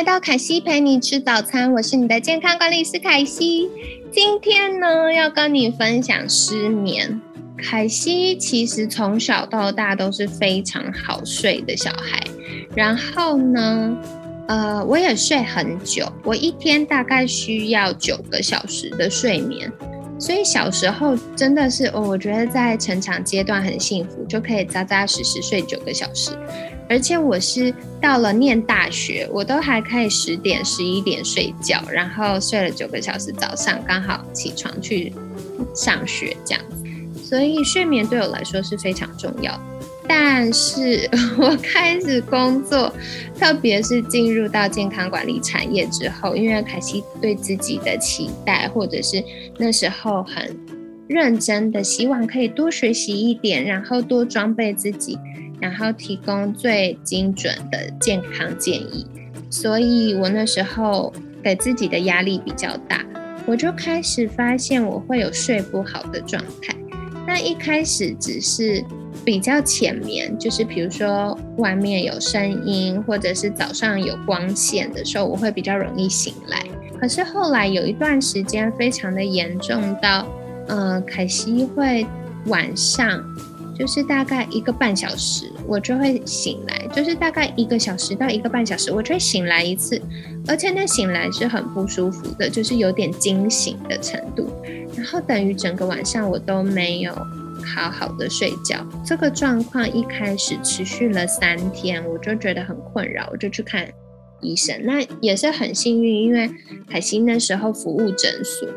来到凯西陪你吃早餐，我是你的健康管理师凯西。今天呢，要跟你分享失眠。凯西其实从小到大都是非常好睡的小孩，然后呢，呃，我也睡很久，我一天大概需要九个小时的睡眠，所以小时候真的是，哦，我觉得在成长阶段很幸福，就可以扎扎实实睡九个小时。而且我是到了念大学，我都还可以十点、十一点睡觉，然后睡了九个小时，早上刚好起床去上学这样子。所以睡眠对我来说是非常重要。但是我开始工作，特别是进入到健康管理产业之后，因为凯西对自己的期待，或者是那时候很认真的希望可以多学习一点，然后多装备自己。然后提供最精准的健康建议，所以我那时候给自己的压力比较大，我就开始发现我会有睡不好的状态。那一开始只是比较浅眠，就是比如说外面有声音，或者是早上有光线的时候，我会比较容易醒来。可是后来有一段时间非常的严重到，呃，凯西会晚上。就是大概一个半小时，我就会醒来。就是大概一个小时到一个半小时，我就会醒来一次，而且那醒来是很不舒服的，就是有点惊醒的程度。然后等于整个晚上我都没有好好的睡觉。这个状况一开始持续了三天，我就觉得很困扰，我就去看医生。那也是很幸运，因为海星那时候服务诊所，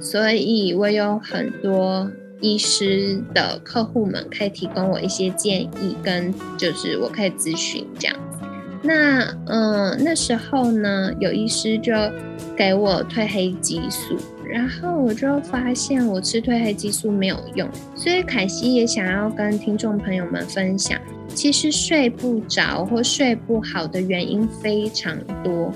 所以我有很多。医师的客户们可以提供我一些建议，跟就是我可以咨询这样。那嗯，那时候呢，有医师就给我褪黑激素，然后我就发现我吃褪黑激素没有用，所以凯西也想要跟听众朋友们分享，其实睡不着或睡不好的原因非常多。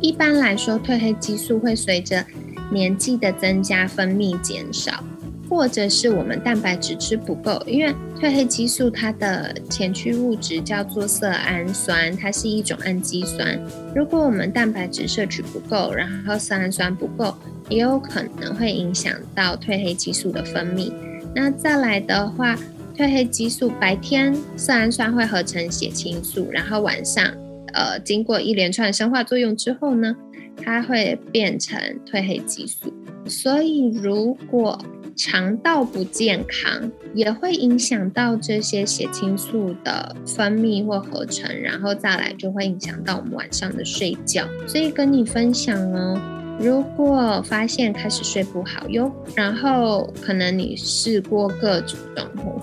一般来说，褪黑激素会随着年纪的增加分泌减少。或者是我们蛋白质吃不够，因为褪黑激素它的前驱物质叫做色氨酸，它是一种氨基酸。如果我们蛋白质摄取不够，然后色氨酸不够，也有可能会影响到褪黑激素的分泌。那再来的话，褪黑激素白天色氨酸会合成血清素，然后晚上，呃，经过一连串生化作用之后呢，它会变成褪黑激素。所以如果肠道不健康也会影响到这些血清素的分泌或合成，然后再来就会影响到我们晚上的睡觉。所以跟你分享哦，如果发现开始睡不好哟，然后可能你试过各种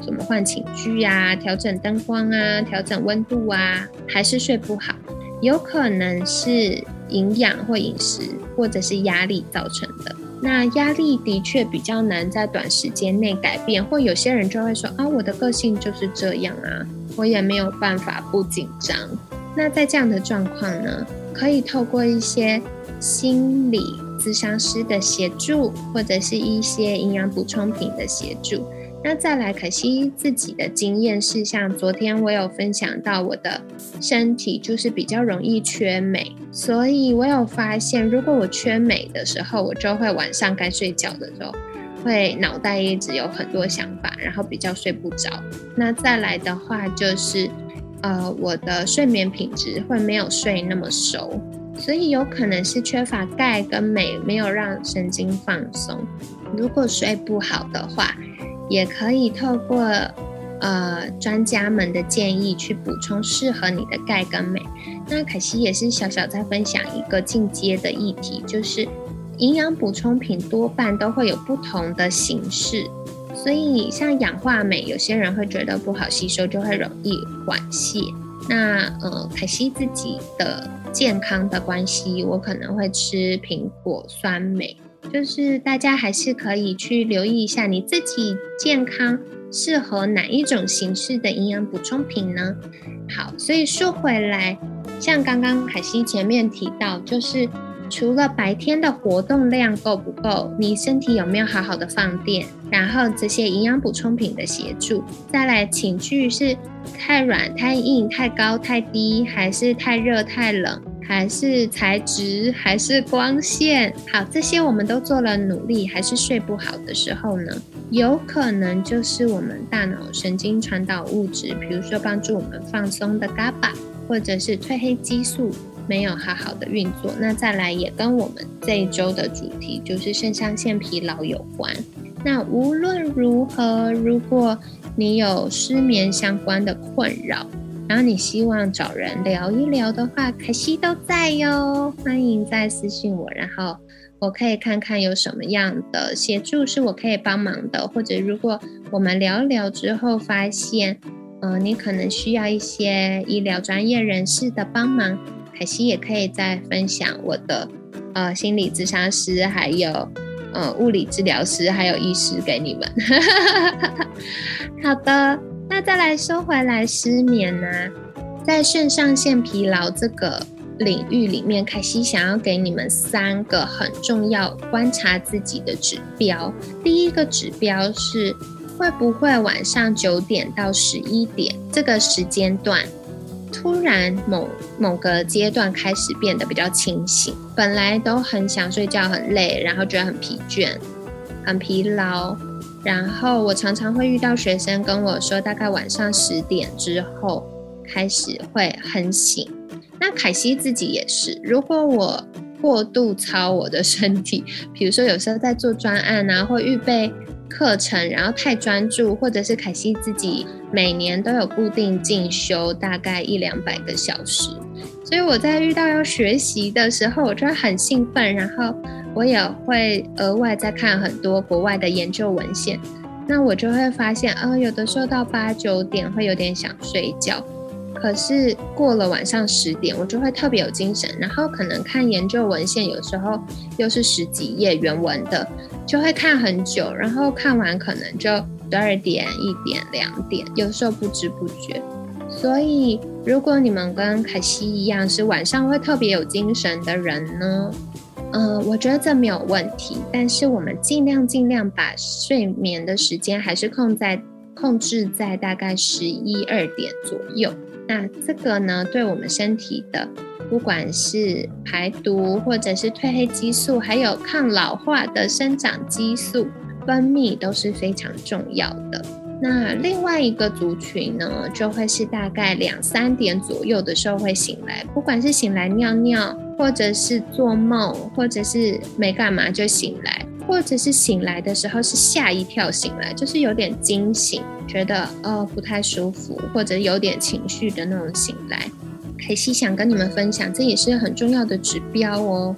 什么换寝具啊、调整灯光啊、调整温度啊，还是睡不好，有可能是营养或饮食或者是压力造成的。那压力的确比较难在短时间内改变，或有些人就会说啊，我的个性就是这样啊，我也没有办法不紧张。那在这样的状况呢，可以透过一些心理咨商师的协助，或者是一些营养补充品的协助。那再来，可惜自己的经验是，像昨天我有分享到，我的身体就是比较容易缺镁，所以我有发现，如果我缺镁的时候，我就会晚上该睡觉的时候，会脑袋一直有很多想法，然后比较睡不着。那再来的话，就是呃，我的睡眠品质会没有睡那么熟，所以有可能是缺乏钙跟镁，没有让神经放松。如果睡不好的话，也可以透过呃专家们的建议去补充适合你的钙跟镁。那凯西也是小小在分享一个进阶的议题，就是营养补充品多半都会有不同的形式，所以像氧化镁，有些人会觉得不好吸收，就会容易缓泻。那呃，凯西自己的健康的关系，我可能会吃苹果酸镁。就是大家还是可以去留意一下你自己健康适合哪一种形式的营养补充品呢？好，所以说回来，像刚刚凯西前面提到，就是除了白天的活动量够不够，你身体有没有好好的放电，然后这些营养补充品的协助，再来寝具是太软、太硬、太高、太低，还是太热、太冷？还是材质，还是光线，好，这些我们都做了努力，还是睡不好的时候呢？有可能就是我们大脑神经传导物质，比如说帮助我们放松的 GABA，或者是褪黑激素没有好好的运作。那再来也跟我们这一周的主题就是肾上腺疲劳有关。那无论如何，如果你有失眠相关的困扰，然后你希望找人聊一聊的话，凯西都在哟，欢迎再私信我，然后我可以看看有什么样的协助是我可以帮忙的，或者如果我们聊一聊之后发现，呃，你可能需要一些医疗专业人士的帮忙，凯西也可以再分享我的呃心理咨商师，还有呃物理治疗师，还有医师给你们。好的。那再来说回来，失眠呢，在肾上腺疲劳这个领域里面，凯西想要给你们三个很重要观察自己的指标。第一个指标是会不会晚上九点到十一点这个时间段，突然某某个阶段开始变得比较清醒，本来都很想睡觉、很累，然后觉得很疲倦、很疲劳。然后我常常会遇到学生跟我说，大概晚上十点之后开始会很醒。那凯西自己也是，如果我过度操我的身体，比如说有时候在做专案啊，或预备课程，然后太专注，或者是凯西自己每年都有固定进修大概一两百个小时，所以我在遇到要学习的时候，我就会很兴奋，然后。我也会额外再看很多国外的研究文献，那我就会发现，啊，有的时候到八九点会有点想睡觉，可是过了晚上十点，我就会特别有精神，然后可能看研究文献，有时候又是十几页原文的，就会看很久，然后看完可能就十二点、一点、两点，有时候不知不觉。所以，如果你们跟凯西一样是晚上会特别有精神的人呢？嗯，我觉得这没有问题，但是我们尽量尽量把睡眠的时间还是控在控制在大概十一二点左右。那这个呢，对我们身体的不管是排毒，或者是褪黑激素，还有抗老化的生长激素分泌都是非常重要的。那另外一个族群呢，就会是大概两三点左右的时候会醒来，不管是醒来尿尿，或者是做梦，或者是没干嘛就醒来，或者是醒来的时候是吓一跳醒来，就是有点惊醒，觉得呃不太舒服，或者有点情绪的那种醒来。凯西想跟你们分享，这也是很重要的指标哦，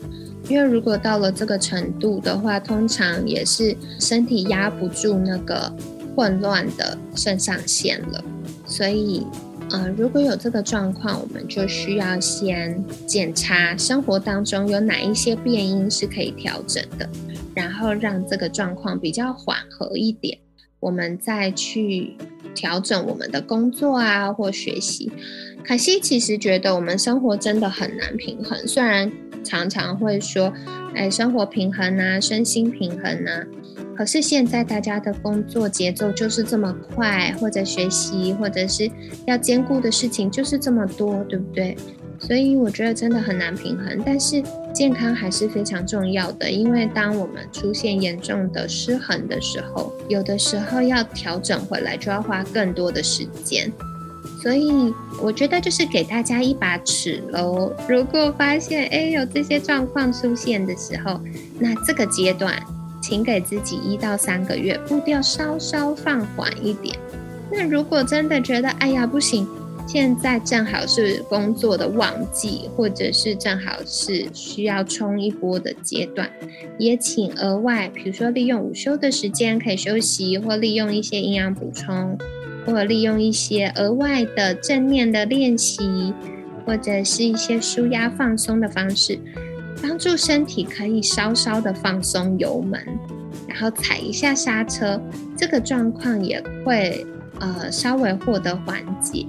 因为如果到了这个程度的话，通常也是身体压不住那个。混乱的肾上腺了，所以，呃，如果有这个状况，我们就需要先检查生活当中有哪一些变因是可以调整的，然后让这个状况比较缓和一点，我们再去调整我们的工作啊或学习。可惜，其实觉得我们生活真的很难平衡，虽然常常会说，哎，生活平衡啊，身心平衡啊。可是现在大家的工作节奏就是这么快，或者学习，或者是要兼顾的事情就是这么多，对不对？所以我觉得真的很难平衡。但是健康还是非常重要的，因为当我们出现严重的失衡的时候，有的时候要调整回来就要花更多的时间。所以我觉得就是给大家一把尺喽。如果发现哎有这些状况出现的时候，那这个阶段。请给自己一到三个月，步调稍稍放缓一点。那如果真的觉得哎呀不行，现在正好是工作的旺季，或者是正好是需要冲一波的阶段，也请额外，比如说利用午休的时间可以休息，或利用一些营养补充，或利用一些额外的正念的练习，或者是一些舒压放松的方式。帮助身体可以稍稍的放松油门，然后踩一下刹车，这个状况也会呃稍微获得缓解。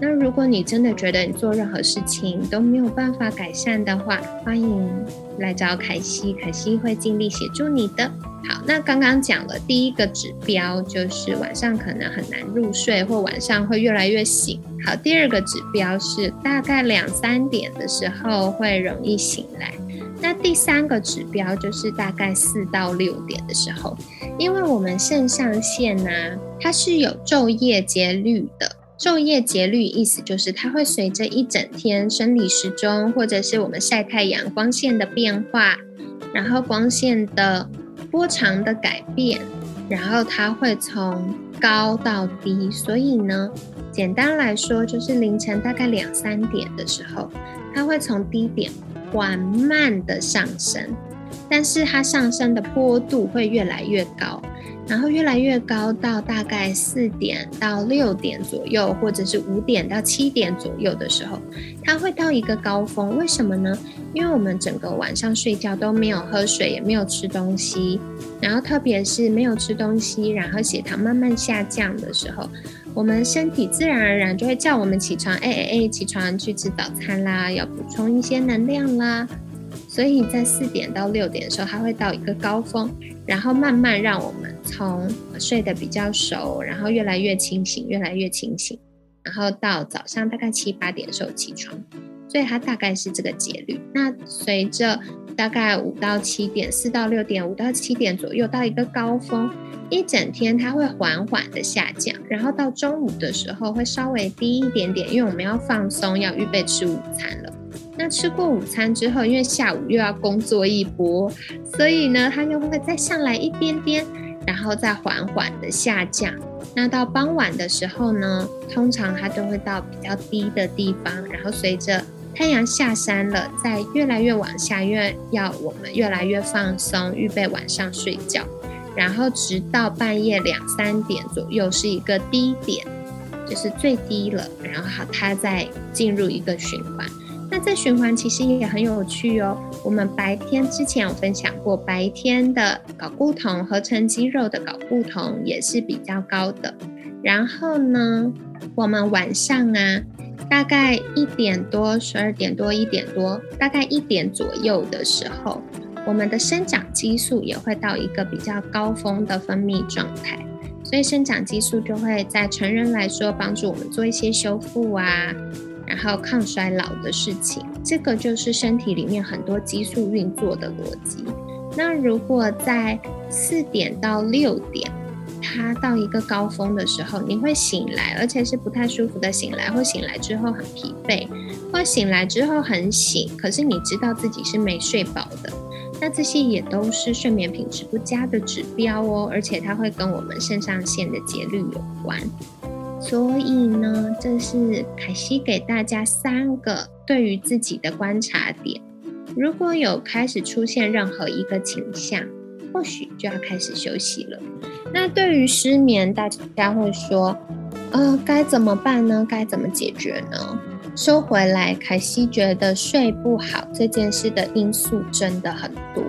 那如果你真的觉得你做任何事情都没有办法改善的话，欢迎来找凯西，凯西会尽力协助你的。好，那刚刚讲了第一个指标，就是晚上可能很难入睡，或晚上会越来越醒。好，第二个指标是大概两三点的时候会容易醒来。那第三个指标就是大概四到六点的时候，因为我们肾上腺呢，它是有昼夜节律的。昼夜节律意思就是它会随着一整天生理时钟，或者是我们晒太阳光线的变化，然后光线的波长的改变，然后它会从高到低。所以呢，简单来说就是凌晨大概两三点的时候，它会从低点缓慢的上升，但是它上升的坡度会越来越高。然后越来越高，到大概四点到六点左右，或者是五点到七点左右的时候，它会到一个高峰。为什么呢？因为我们整个晚上睡觉都没有喝水，也没有吃东西，然后特别是没有吃东西，然后血糖慢慢下降的时候，我们身体自然而然就会叫我们起床，哎哎哎，起床去吃早餐啦，要补充一些能量啦。所以在四点到六点的时候，它会到一个高峰，然后慢慢让我们从睡得比较熟，然后越来越清醒，越来越清醒，然后到早上大概七八点的时候起床。所以它大概是这个节律。那随着大概五到七点、四到六点、五到七点左右到一个高峰，一整天它会缓缓的下降，然后到中午的时候会稍微低一点点，因为我们要放松，要预备吃午餐了。那吃过午餐之后，因为下午又要工作一波，所以呢，它又会再上来一点点，然后再缓缓的下降。那到傍晚的时候呢，通常它都会到比较低的地方，然后随着太阳下山了，再越来越往下，越要我们越来越放松，预备晚上睡觉，然后直到半夜两三点左右是一个低点，就是最低了，然后，它再进入一个循环。这循环其实也很有趣哦。我们白天之前有分享过，白天的睾固酮合成肌肉的睾固酮也是比较高的。然后呢，我们晚上啊，大概一点多、十二点多、一点多，大概一点左右的时候，我们的生长激素也会到一个比较高峰的分泌状态。所以生长激素就会在成人来说帮助我们做一些修复啊。然后抗衰老的事情，这个就是身体里面很多激素运作的逻辑。那如果在四点到六点，它到一个高峰的时候，你会醒来，而且是不太舒服的醒来，或醒来之后很疲惫，或醒来之后很醒，可是你知道自己是没睡饱的。那这些也都是睡眠品质不佳的指标哦，而且它会跟我们肾上腺的节律有关。所以呢，这是凯西给大家三个对于自己的观察点。如果有开始出现任何一个倾向，或许就要开始休息了。那对于失眠，大家会说，呃，该怎么办呢？该怎么解决呢？收回来，凯西觉得睡不好这件事的因素真的很多，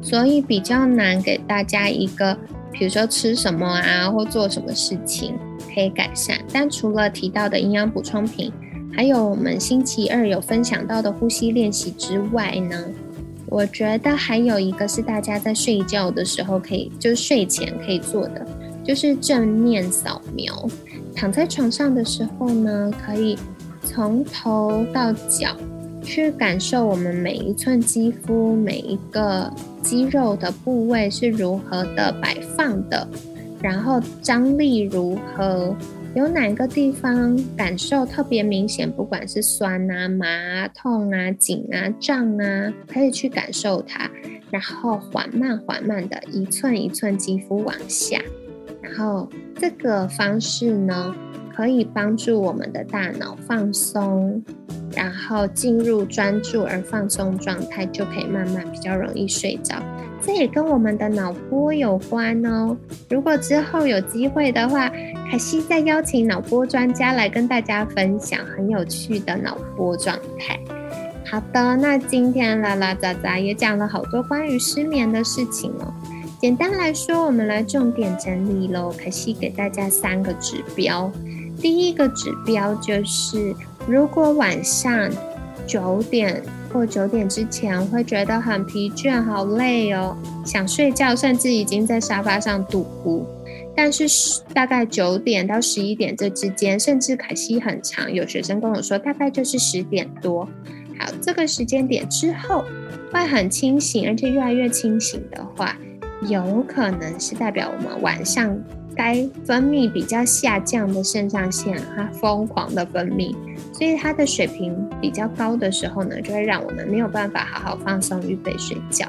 所以比较难给大家一个，比如说吃什么啊，或做什么事情。可以改善，但除了提到的营养补充品，还有我们星期二有分享到的呼吸练习之外呢，我觉得还有一个是大家在睡觉的时候可以，就是睡前可以做的，就是正面扫描。躺在床上的时候呢，可以从头到脚去感受我们每一寸肌肤、每一个肌肉的部位是如何的摆放的。然后张力如何？有哪个地方感受特别明显？不管是酸啊、麻、痛啊、紧啊、胀啊，可以去感受它。然后缓慢、缓慢的一寸一寸肌肤往下。然后这个方式呢，可以帮助我们的大脑放松，然后进入专注而放松状态，就可以慢慢比较容易睡着。这也跟我们的脑波有关哦。如果之后有机会的话，凯西再邀请脑波专家来跟大家分享很有趣的脑波状态。好的，那今天啦啦喳喳也讲了好多关于失眠的事情哦。简单来说，我们来重点整理喽。可西给大家三个指标。第一个指标就是，如果晚上九点或九点之前会觉得很疲倦、好累哦，想睡觉，甚至已经在沙发上度呼，但是大概九点到十一点这之间，甚至凯西很长，有学生跟我说，大概就是十点多。好，这个时间点之后会很清醒，而且越来越清醒的话。有可能是代表我们晚上该分泌比较下降的肾上腺，它疯狂的分泌，所以它的水平比较高的时候呢，就会让我们没有办法好好放松预备睡觉。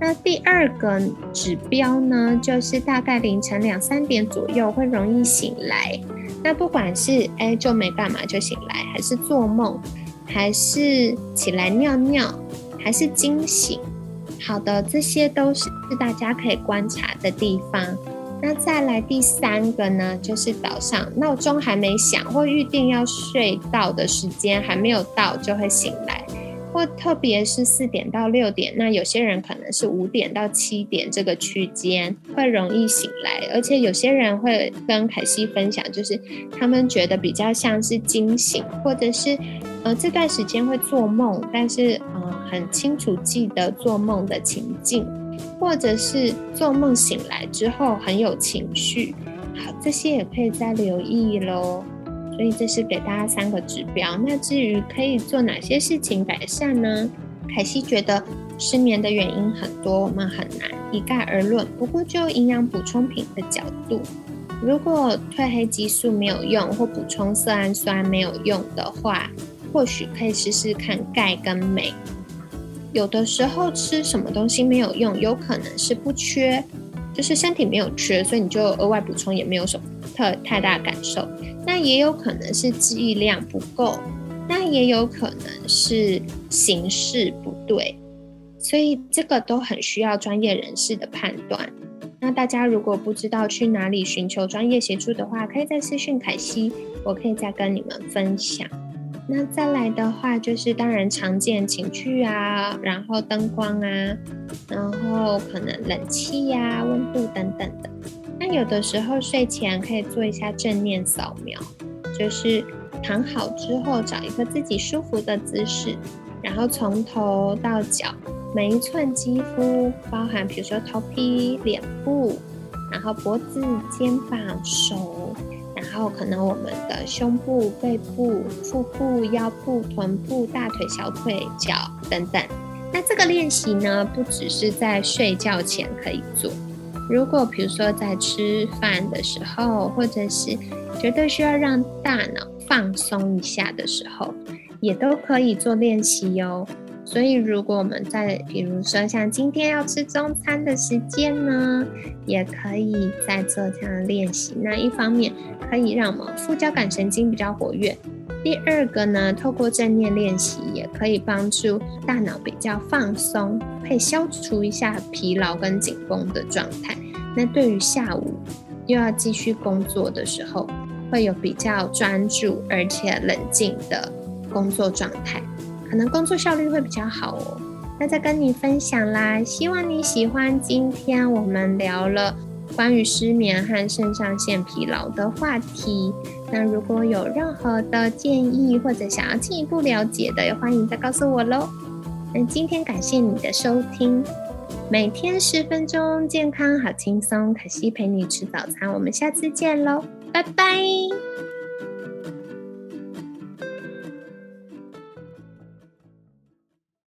那第二个指标呢，就是大概凌晨两三点左右会容易醒来。那不管是哎就没干嘛就醒来，还是做梦，还是起来尿尿，还是惊醒。好的，这些都是大家可以观察的地方。那再来第三个呢，就是早上闹钟还没响或预定要睡到的时间还没有到就会醒来，或特别是四点到六点，那有些人可能是五点到七点这个区间会容易醒来，而且有些人会跟凯西分享，就是他们觉得比较像是惊醒，或者是呃这段时间会做梦，但是嗯。很清楚记得做梦的情境，或者是做梦醒来之后很有情绪，好，这些也可以再留意喽。所以这是给大家三个指标。那至于可以做哪些事情改善呢？凯西觉得失眠的原因很多，我们很难一概而论。不过就营养补充品的角度，如果褪黑激素没有用，或补充色氨酸没有用的话，或许可以试试看钙跟镁。有的时候吃什么东西没有用，有可能是不缺，就是身体没有缺，所以你就额外补充也没有什么特太大感受。那也有可能是记忆量不够，那也有可能是形式不对，所以这个都很需要专业人士的判断。那大家如果不知道去哪里寻求专业协助的话，可以在私讯凯西，我可以再跟你们分享。那再来的话，就是当然常见情趣啊，然后灯光啊，然后可能冷气呀、温度等等的。那有的时候睡前可以做一下正念扫描，就是躺好之后找一个自己舒服的姿势，然后从头到脚每一寸肌肤，包含比如说头皮、脸部，然后脖子、肩膀、手。然后可能我们的胸部、背部、腹部、腰部、臀部、大腿、小腿、脚等等。那这个练习呢，不只是在睡觉前可以做。如果比如说在吃饭的时候，或者是觉得需要让大脑放松一下的时候，也都可以做练习哟。所以，如果我们在比如说像今天要吃中餐的时间呢，也可以在做这样的练习。那一方面可以让我们副交感神经比较活跃，第二个呢，透过正念练习也可以帮助大脑比较放松，可以消除一下疲劳跟紧绷的状态。那对于下午又要继续工作的时候，会有比较专注而且冷静的工作状态。可能工作效率会比较好哦。那再跟你分享啦，希望你喜欢今天我们聊了关于失眠和肾上腺疲劳的话题。那如果有任何的建议或者想要进一步了解的，也欢迎再告诉我喽。那今天感谢你的收听，每天十分钟，健康好轻松，可惜陪你吃早餐，我们下次见喽，拜拜。